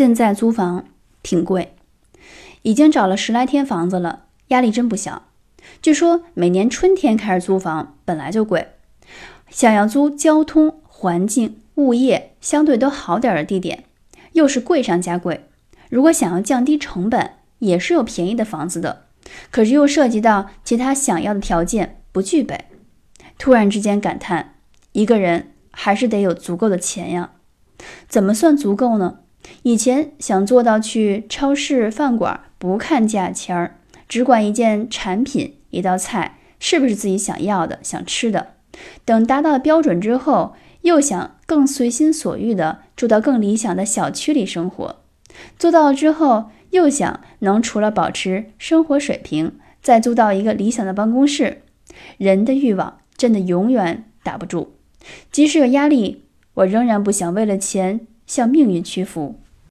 现在租房挺贵，已经找了十来天房子了，压力真不小。据说每年春天开始租房本来就贵，想要租交通、环境、物业相对都好点的地点，又是贵上加贵。如果想要降低成本，也是有便宜的房子的，可是又涉及到其他想要的条件不具备。突然之间感叹，一个人还是得有足够的钱呀。怎么算足够呢？以前想做到去超市、饭馆不看价钱儿，只管一件产品、一道菜是不是自己想要的、想吃的。等达到标准之后，又想更随心所欲的住到更理想的小区里生活。做到了之后，又想能除了保持生活水平，再租到一个理想的办公室。人的欲望真的永远打不住，即使有压力，我仍然不想为了钱。向命运屈服。